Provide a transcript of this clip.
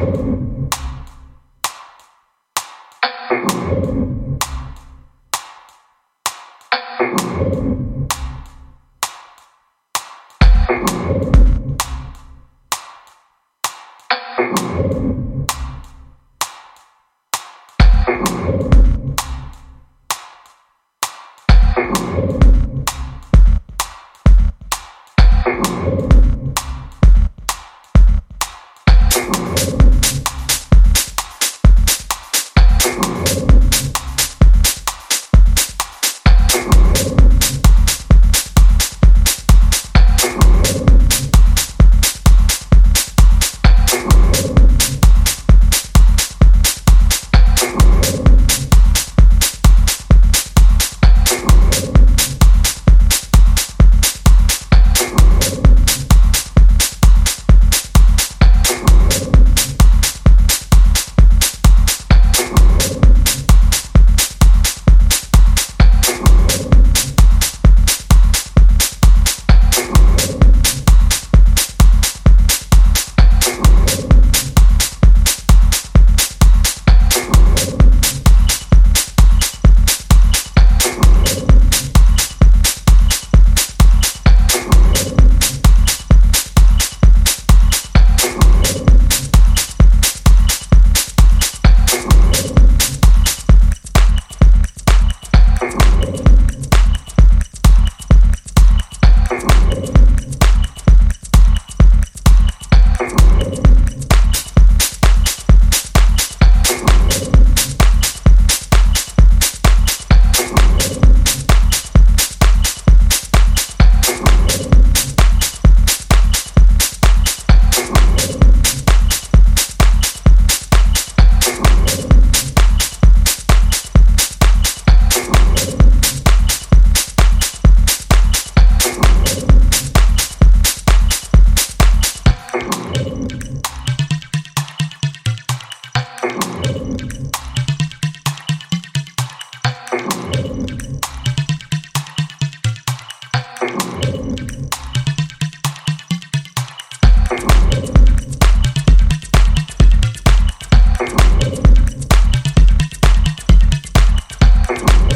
Thank Bye.